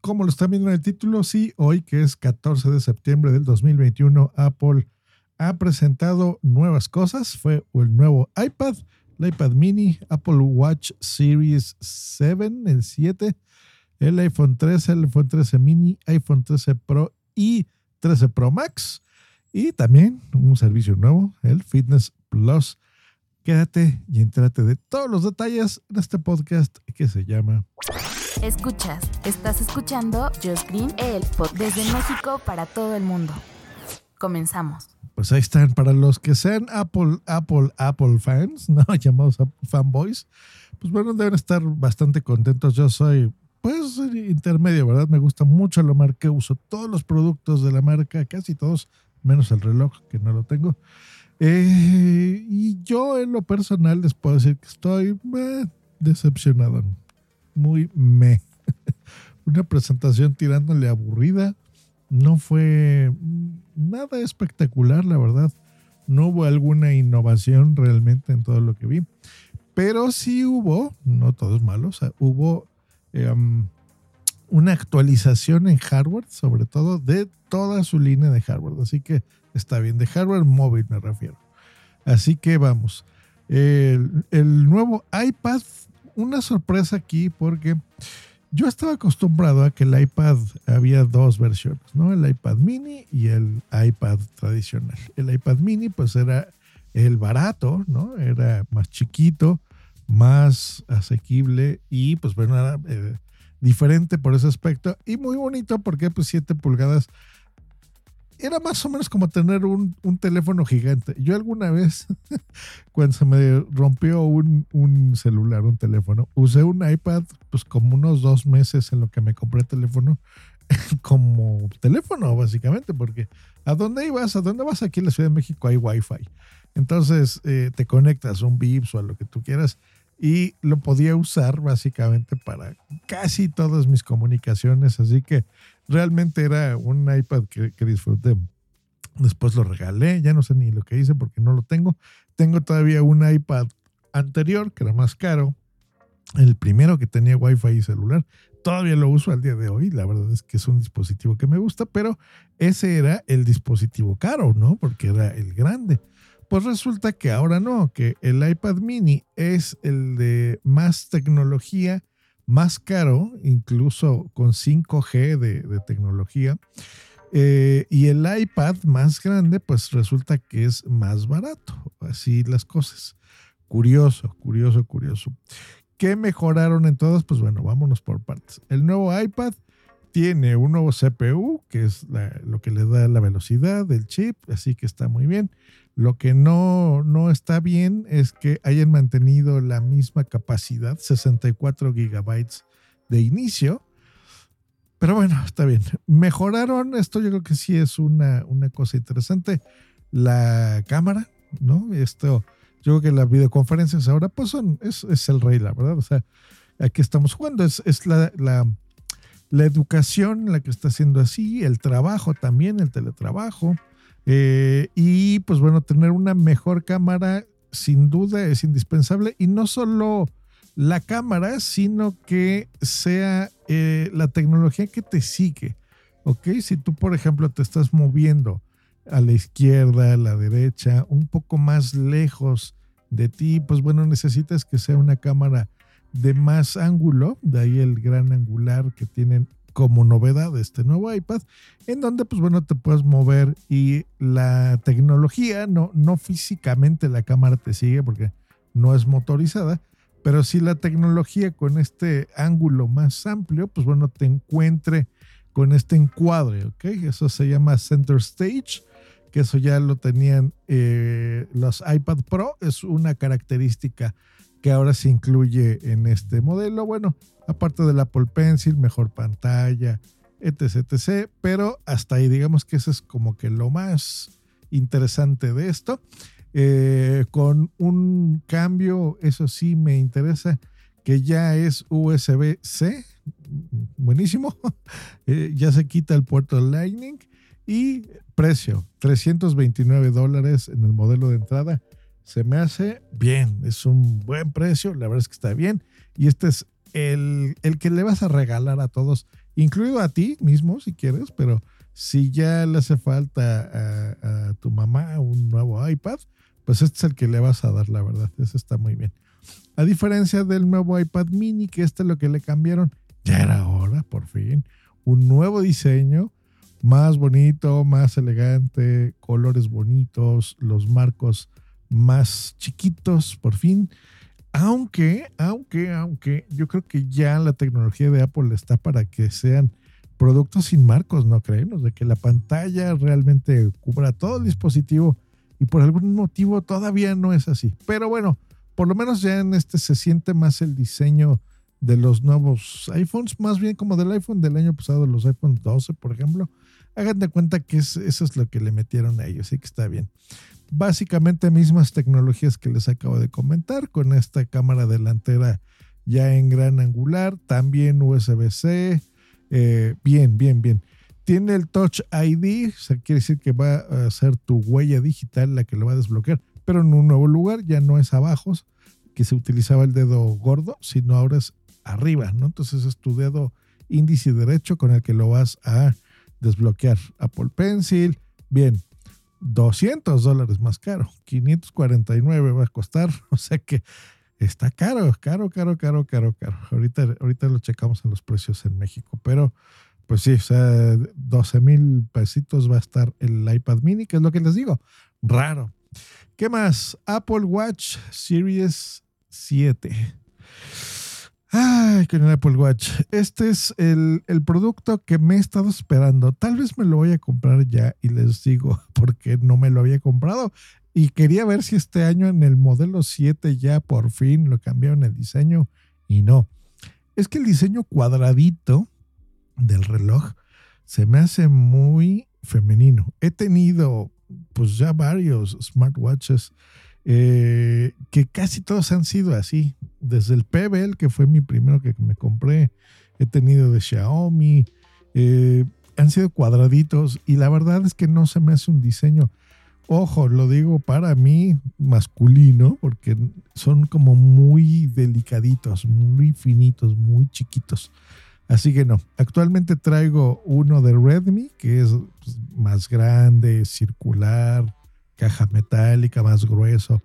Como lo están viendo en el título, sí, hoy que es 14 de septiembre del 2021, Apple ha presentado nuevas cosas. Fue el nuevo iPad, el iPad mini, Apple Watch Series 7, el 7, el iPhone 13, el iPhone 13 mini, iPhone 13 Pro y 13 Pro Max. Y también un servicio nuevo, el Fitness Plus Quédate y entrate de todos los detalles en este podcast que se llama Escuchas, estás escuchando Just Green, el podcast desde México para todo el mundo. Comenzamos. Pues ahí están, para los que sean Apple, Apple, Apple fans, ¿no? Llamados fanboys, pues bueno, deben estar bastante contentos. Yo soy, pues, intermedio, ¿verdad? Me gusta mucho la marca, uso todos los productos de la marca, casi todos, menos el reloj, que no lo tengo. Eh, y yo en lo personal les puedo decir que estoy eh, decepcionado. Muy me. Una presentación tirándole aburrida. No fue nada espectacular, la verdad. No hubo alguna innovación realmente en todo lo que vi. Pero sí hubo, no todo es malo, hubo em, una actualización en hardware, sobre todo de toda su línea de hardware. Así que está bien, de hardware móvil me refiero. Así que vamos. El, nuevo iPad, una sorpresa aquí porque yo estaba acostumbrado a que el iPad había dos versiones, ¿no? El iPad mini y el iPad tradicional. El iPad mini pues era el barato, ¿no? Era más chiquito, más asequible y pues bueno, era eh, diferente por ese aspecto y muy bonito porque pues 7 pulgadas era más o menos como tener un, teléfono gigante. Yo alguna vez, cuando se me rompió un, un, celular, un teléfono, usé un iPad pues como unos dos meses en lo que me compré teléfono, como teléfono básicamente, porque ¿a dónde ibas? ¿A dónde vas? Aquí en la Ciudad de México hay Wi-Fi. Entonces eh, te conectas a un Vips o a lo que tú quieras y lo podía usar básicamente para casi todas mis comunicaciones. Así que realmente era un iPad que, disfruté. Después lo regalé, ya no sé ni lo que hice porque no lo tengo. Tengo todavía un iPad anterior que era más caro, el primero que tenía Wi-Fi y celular. Todavía lo uso al día de hoy. La verdad es que es un dispositivo que me gusta, pero ese era el dispositivo caro, ¿no? Porque era el grande. Pues resulta que ahora no, que el iPad mini es el de más tecnología, más caro, incluso con 5G de, tecnología. Eh, y el iPad más grande, pues resulta que es más barato. Así las cosas. Curioso, curioso, curioso. ¿Qué mejoraron en todas? Pues bueno, vámonos por partes. El nuevo iPad tiene un nuevo CPU, que es lo que le da la velocidad del chip, así que está muy bien. Lo que no, no está bien es que hayan mantenido la misma capacidad, 64 gigabytes de inicio. Pero bueno, está bien. Mejoraron, esto yo creo que sí es una, una cosa interesante. La cámara, ¿no? Esto, yo creo que las videoconferencias ahora, pues son, es, es el rey, la verdad. O sea, aquí estamos jugando, es, es la, la, la educación la que está haciendo así, el trabajo también, el teletrabajo. Eh, y pues bueno, tener una mejor cámara sin duda es indispensable y no solo la cámara, sino que sea eh, la tecnología que te sigue. ¿Ok? Si tú, por ejemplo, te estás moviendo a la izquierda, a la derecha, un poco más lejos de ti, pues bueno, necesitas que sea una cámara de más ángulo, de ahí el gran angular que tienen como novedad este nuevo iPad, en donde pues bueno te puedes mover y la tecnología, no, no físicamente la cámara te sigue porque no es motorizada, pero si la tecnología con este ángulo más amplio, pues bueno, te encuentre con este encuadre, ¿ok? Eso se llama Center Stage, que eso ya lo tenían eh, los iPad Pro, es una característica que ahora se incluye en este modelo. Bueno, aparte del Apple Pencil, mejor pantalla, etc, etc. Pero hasta ahí digamos que eso es como que lo más interesante de esto. Eh, con un cambio, eso sí me interesa, que ya es USB-C, buenísimo, eh, ya se quita el puerto Lightning y precio, 329 dólares en el modelo de entrada. Se me hace bien, es un buen precio, la verdad es que está bien. Y este es el, el que le vas a regalar a todos, incluido a ti mismo si quieres, pero si ya le hace falta a, tu mamá un nuevo iPad, pues este es el que le vas a dar, la verdad. Eso está muy bien. A diferencia del nuevo iPad mini, que este es lo que le cambiaron, ya era hora, por fin. Un nuevo diseño, más bonito, más elegante, colores bonitos, los marcos más chiquitos, por fin. Aunque, aunque, aunque yo creo que ya la tecnología de Apple está para que sean productos sin marcos, ¿no creen? de que la pantalla realmente cubra todo el dispositivo y por algún motivo todavía no es así. Pero bueno, por lo menos ya en este se siente más el diseño de los nuevos iPhones, más bien como del iPhone del año pasado, los iPhone 12, por ejemplo. Hagan de cuenta que eso es lo que le metieron a ellos, así que está bien. Básicamente mismas tecnologías que les acabo de comentar, con esta cámara delantera ya en gran angular, también USB-C, eh, bien, bien, bien. Tiene el Touch ID, o sea, quiere decir que va a ser tu huella digital la que lo va a desbloquear, pero en un nuevo lugar, ya no es abajo, que se utilizaba el dedo gordo, sino ahora es arriba, ¿no? Entonces es tu dedo índice derecho con el que lo vas a desbloquear. Apple Pencil, bien, 200 dólares más caro, 549 va a costar, o sea que está caro, caro, caro, caro, caro, caro. Ahorita, ahorita lo checamos en los precios en México, pero pues sí, o sea, 12 mil pesitos va a estar el iPad mini, que es lo que les digo, raro. ¿Qué más? Apple Watch Series 7. Ay, con el Apple Watch. Este es el, el, producto que me he estado esperando. Tal vez me lo voy a comprar ya y les digo porque no me lo había comprado. Y quería ver si este año en el modelo 7 ya por fin lo cambiaron el diseño y no. Es que el diseño cuadradito del reloj se me hace muy femenino. He tenido pues ya varios smartwatches eh, que casi todos han sido así. Desde el Pebble, que fue mi primero que me compré, he tenido de Xiaomi, eh, han sido cuadraditos y la verdad es que no se me hace un diseño Ojo, lo digo para mí masculino, porque son como muy delicaditos, muy finitos, muy chiquitos. Así que no, actualmente traigo uno de Redmi, que es pues, más grande, circular, caja metálica, más grueso.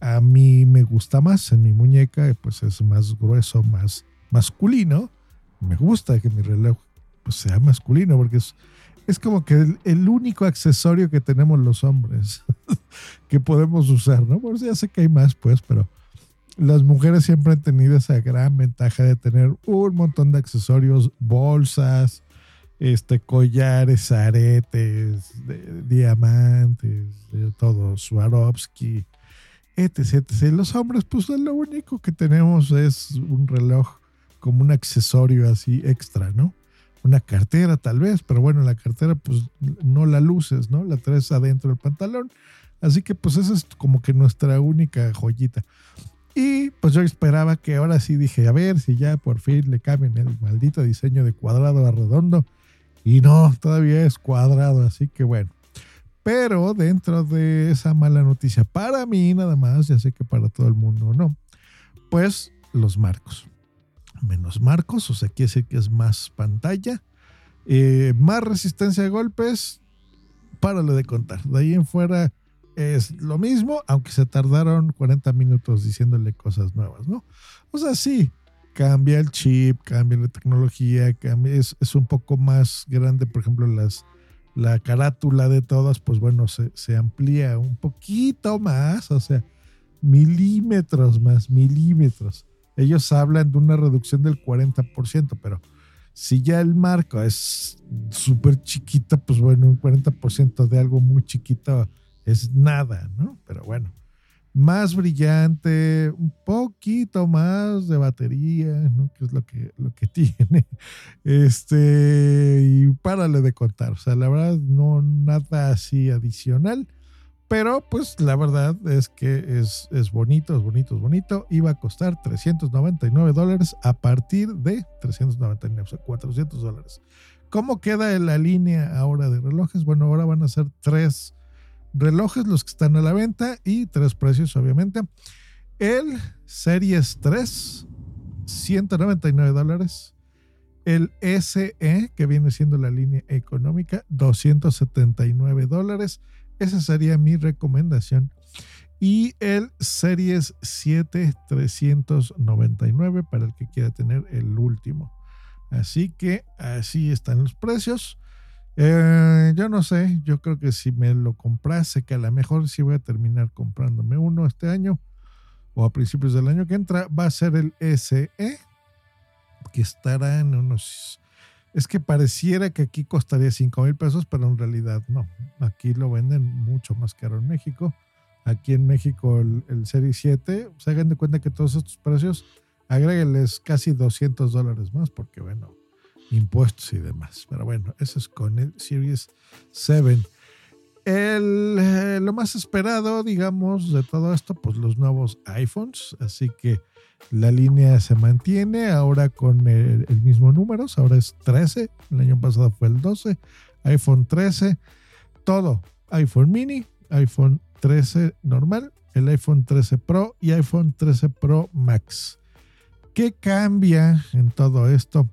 A mí me gusta más en mi muñeca, pues es más grueso, más masculino. Me gusta que mi reloj pues, sea masculino porque es es como que el, único accesorio que tenemos los hombres que podemos usar, ¿no? Por eso ya sé que hay más, pues, pero las mujeres siempre han tenido esa gran ventaja de tener un montón de accesorios, bolsas, este, collares, aretes, diamantes, todo, Swarovski, etc. Los hombres, pues lo único que tenemos es un reloj como un accesorio así extra, ¿no? una cartera tal vez, pero bueno, la cartera pues no la luces, ¿no? La traes adentro del pantalón. Así que pues esa es como que nuestra única joyita. Y pues yo esperaba que ahora sí dije, a ver si ya por fin le cambian el maldito diseño de cuadrado a redondo. Y no, todavía es cuadrado, así que bueno. Pero dentro de esa mala noticia, para mí nada más, ya sé que para todo el mundo no, pues los marcos menos marcos, o sea, quiere decir que es más pantalla, eh, más resistencia a golpes, párale de contar. De ahí en fuera es lo mismo, aunque se tardaron 40 minutos diciéndole cosas nuevas, ¿no? O sea, sí, cambia el chip, cambia la tecnología, cambia, es, un poco más grande, por ejemplo, las, la carátula de todas, pues bueno, se, se amplía un poquito más, o sea, milímetros más, milímetros ellos hablan de una reducción del 40%, pero si ya el marco es súper chiquito, pues bueno, un 40% de algo muy chiquito es nada, ¿no? Pero bueno, más brillante, un poquito más de batería, ¿no? que es lo que, lo que tiene. Este, y párale de contar. O sea, la verdad, no nada así adicional. Pero pues la verdad es que es, es bonito, es bonito, es bonito. Iba a costar 399 dólares a partir de 399, o sea, 400 dólares. ¿Cómo queda la línea ahora de relojes? Bueno, ahora van a ser tres relojes los que están a la venta y tres precios, obviamente. El Series 3, 199 dólares. El SE, que viene siendo la línea económica, 279 dólares. Esa sería mi recomendación. Y el Series 7 399 para el que quiera tener el último. Así que así están los precios. Eh, yo no sé, yo creo que si me lo comprase, que a lo mejor sí voy a terminar comprándome uno este año o a principios del año que entra, va a ser el SE, que estará en unos es que pareciera que aquí costaría 5 mil pesos, pero en realidad no. Aquí lo venden mucho más caro en México. Aquí en México el, el Serie 7, se hagan de cuenta que todos estos precios, agréguenles casi 200 dólares más, porque bueno, impuestos y demás. Pero bueno, eso es con el Series 7. El, eh, lo más esperado, digamos, de todo esto, pues los nuevos iPhones. Así que la línea se mantiene ahora con el, mismo número, ahora es 13, el año pasado fue el 12, iPhone 13, todo, iPhone mini, iPhone 13 normal, el iPhone 13 Pro y iPhone 13 Pro Max. ¿Qué cambia en todo esto?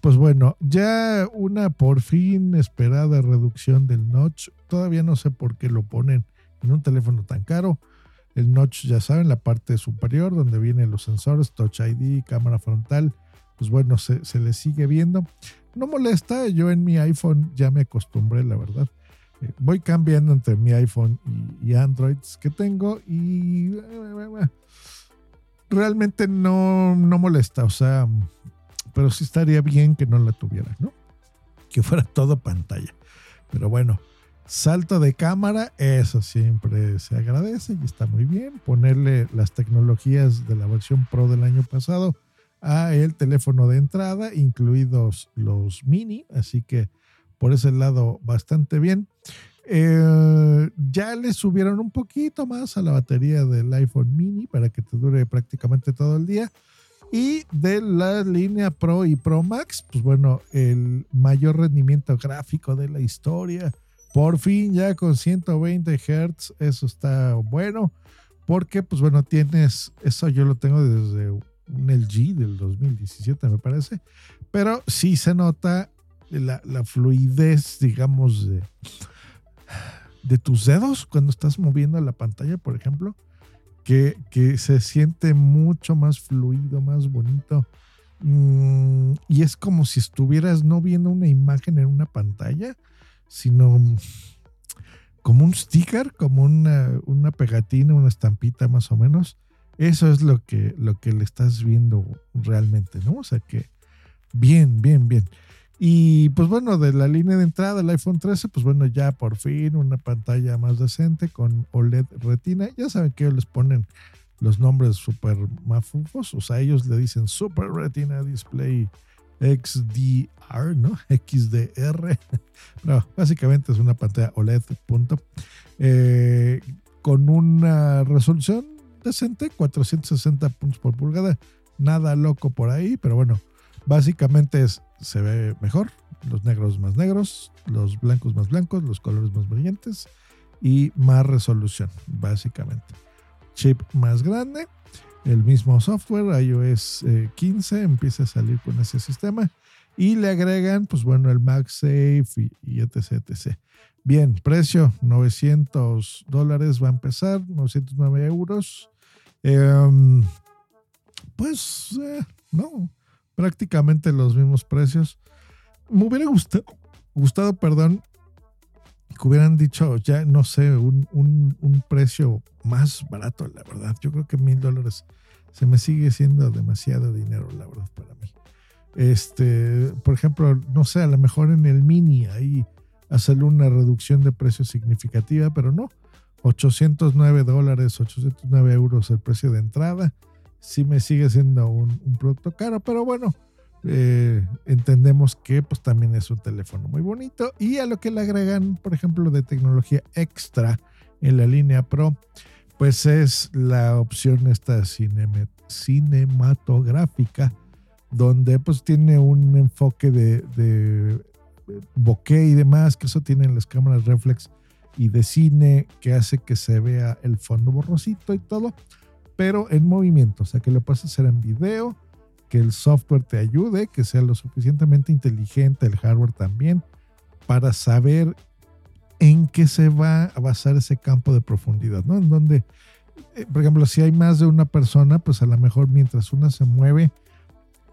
Pues bueno, ya una por fin esperada reducción del notch. Todavía no sé por qué lo ponen en un teléfono tan caro. El notch, ya saben, la parte superior donde vienen los sensores, Touch ID, cámara frontal, pues bueno, se, le sigue viendo. No molesta, yo en mi iPhone ya me acostumbré, la verdad. Eh, voy cambiando entre mi iPhone y, Androids que tengo y realmente no, no molesta, o sea, pero sí estaría bien que no la tuviera, ¿no? Que fuera todo pantalla. Pero bueno, Salto de cámara, eso siempre se agradece y está muy bien. Ponerle las tecnologías de la versión Pro del año pasado a el teléfono de entrada, incluidos los mini, así que por ese lado bastante bien. Eh, ya le subieron un poquito más a la batería del iPhone mini para que te dure prácticamente todo el día. Y de la línea Pro y Pro Max, pues bueno, el mayor rendimiento gráfico de la historia. Por fin ya con 120 Hz, eso está bueno, porque pues bueno, tienes, eso yo lo tengo desde un LG del 2017 me parece, pero sí se nota la, fluidez, digamos, de, de tus dedos cuando estás moviendo la pantalla, por ejemplo, que, se siente mucho más fluido, más bonito. Mm, y es como si estuvieras no viendo una imagen en una pantalla, sino como un sticker, como una, pegatina, una estampita más o menos. Eso es lo que, lo que le estás viendo realmente, ¿no? O sea que bien, bien, bien. Y pues bueno, de la línea de entrada del iPhone 13, pues bueno, ya por fin una pantalla más decente con OLED Retina. Ya saben que ellos les ponen los nombres super mafufos, o sea, ellos le dicen Super Retina Display XDR, ¿no? XDR. No, básicamente es una pantalla OLED, punto. Eh, con una resolución decente, 460 puntos por pulgada. Nada loco por ahí, pero bueno, básicamente es, se ve mejor. Los negros más negros, los blancos más blancos, los colores más brillantes y más resolución, básicamente. Chip más grande el mismo software, iOS 15, eh, empieza a salir con ese sistema y le agregan, pues bueno, el MagSafe y, y etc, etc. Bien, precio 900 dólares va a empezar, 909 euros. Em, pues eh, no, prácticamente los mismos precios. Me hubiera gustado, gustado perdón, que hubieran dicho ya, no sé, un, un, precio más barato, la verdad. Yo creo que mil dólares se me sigue siendo demasiado dinero, la verdad, para mí. Este, por ejemplo, no sé, a lo mejor en el mini ahí hacerle una reducción de precio significativa, pero no. 809 dólares, 809 euros el precio de entrada. Sí me sigue siendo un, producto caro, pero bueno, eh, entendemos que pues también es un teléfono muy bonito. Y a lo que le agregan, por ejemplo, de tecnología extra en la línea Pro, pues es la opción esta cinematográfica, donde pues tiene un enfoque de, de bokeh y demás, que eso tienen las cámaras reflex y de cine que hace que se vea el fondo borrosito y todo, pero en movimiento, o sea que lo puedes hacer en video, que el software te ayude, que sea lo suficientemente inteligente, el hardware también, para saber en qué se va a basar ese campo de profundidad, ¿no? En donde, eh, por ejemplo, si hay más de una persona, pues a lo mejor mientras una se mueve,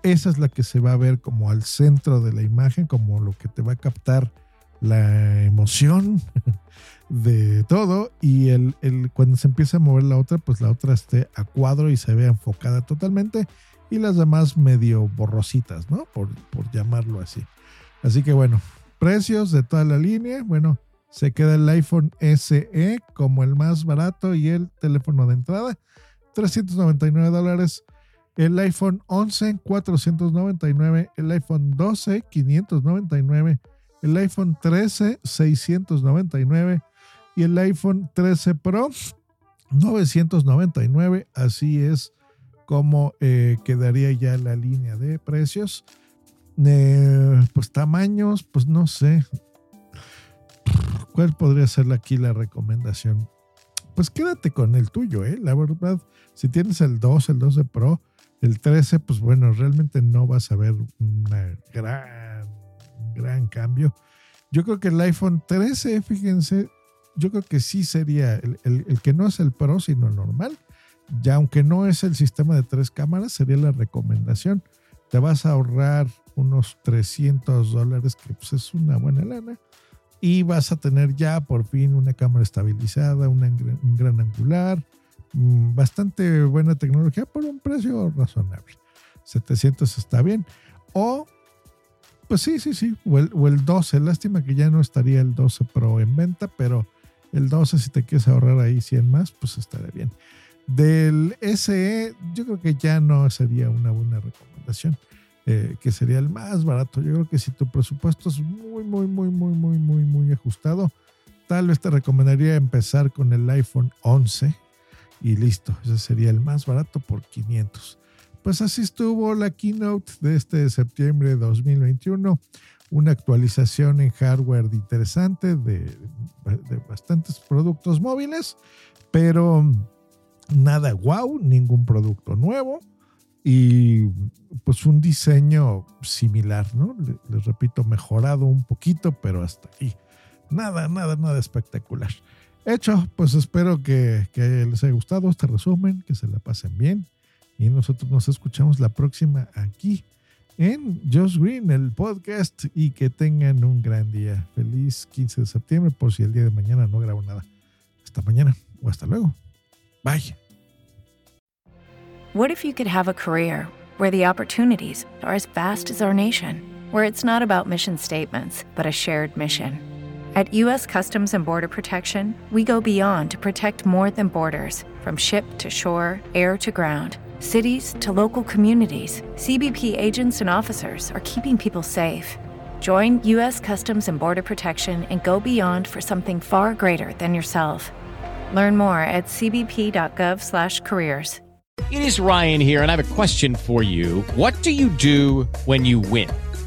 esa es la que se va a ver como al centro de la imagen, como lo que te va a captar la emoción de todo y el, el, cuando se empieza a mover la otra, pues la otra esté a cuadro y se vea enfocada totalmente y las demás medio borrositas, ¿no? Por, por llamarlo así. Así que bueno, precios de toda la línea, bueno, se queda el iPhone SE como el más barato y el teléfono de entrada, 399 dólares. El iPhone 11, 499. El iPhone 12, 599 el iPhone 13 699 y el iPhone 13 Pro 999. Así es como eh, quedaría ya la línea de precios. Eh, pues tamaños, pues no sé. ¿Cuál podría ser aquí la recomendación? Pues quédate con el tuyo, ¿eh? La verdad, si tienes el 2, el 12 Pro, el 13, pues bueno, realmente no vas a ver una gran gran cambio. Yo creo que el iPhone 13, fíjense, yo creo que sí sería el, que no es el Pro, sino el normal. Ya aunque no es el sistema de tres cámaras, sería la recomendación. Te vas a ahorrar unos 300 dólares, que pues es una buena lana. Y vas a tener ya por fin una cámara estabilizada, una, un gran angular, mm, bastante buena tecnología por un precio razonable. 700 está bien. O pues sí, sí, sí. O el, 12. Lástima que ya no estaría el 12 Pro en venta, pero el 12, si te quieres ahorrar ahí 100 más, pues estaría bien. Del SE, yo creo que ya no sería una buena recomendación, eh, que sería el más barato. Yo creo que si tu presupuesto es muy, muy, muy, muy, muy, muy, muy ajustado, tal vez te recomendaría empezar con el iPhone 11 y listo. Ese sería el más barato por 500. Pues así estuvo la keynote de este septiembre de 2021. Una actualización en hardware interesante de, bastantes productos móviles, pero nada wow, ningún producto nuevo y pues un diseño similar, ¿no? Les, repito, mejorado un poquito, pero hasta ahí. Nada, nada, nada espectacular. Hecho, pues espero que, que les haya gustado este resumen, que se la pasen bien y nosotros nos escuchamos la próxima aquí en Josh Green, el podcast, y que tengan un gran día. Feliz 15 de septiembre, por si el día de mañana no grabo nada. Hasta mañana o hasta luego. Bye. What if you could have a career where the opportunities are as vast as our nation, where it's not about mission statements, but a shared mission? At U.S. Customs and Border Protection, we go beyond to protect more than borders from ship to shore, air to ground cities to local communities, CBP agents and officers are keeping people safe. Join U.S. Customs and Border Protection and go beyond for something far greater than yourself. Learn more at cbp.gov/careers. It is Ryan here, and I have a question for you. What do you do when you win?